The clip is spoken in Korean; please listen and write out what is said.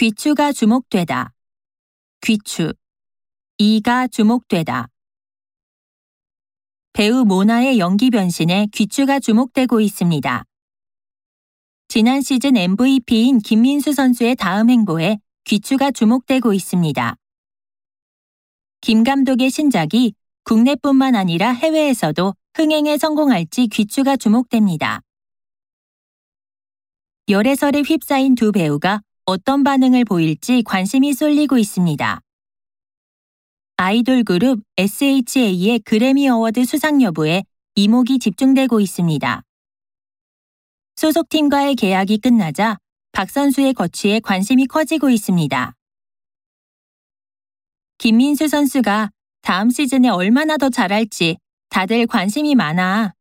귀추가 주목되다. 귀추. 이가 주목되다. 배우 모나의 연기 변신에 귀추가 주목되고 있습니다. 지난 시즌 MVP인 김민수 선수의 다음 행보에 귀추가 주목되고 있습니다. 김 감독의 신작이 국내뿐만 아니라 해외에서도 흥행에 성공할지 귀추가 주목됩니다. 열애설에 휩싸인 두 배우가 어떤 반응을 보일지 관심이 쏠리고 있습니다. 아이돌 그룹 SHA의 그래미 어워드 수상 여부에 이목이 집중되고 있습니다. 소속팀과의 계약이 끝나자 박 선수의 거취에 관심이 커지고 있습니다. 김민수 선수가 다음 시즌에 얼마나 더 잘할지 다들 관심이 많아